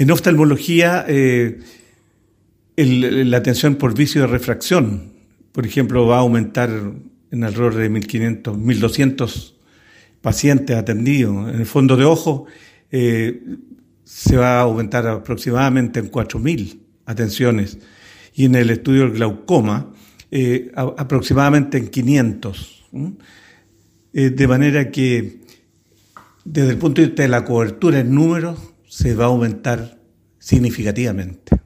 En oftalmología, eh, la atención por vicio de refracción, por ejemplo, va a aumentar en alrededor de 1.500, 1.200 pacientes atendidos. En el fondo de ojo eh, se va a aumentar aproximadamente en 4.000 atenciones y en el estudio del glaucoma eh, aproximadamente en 500. Eh, de manera que desde el punto de vista de la cobertura en números se va a aumentar significativamente.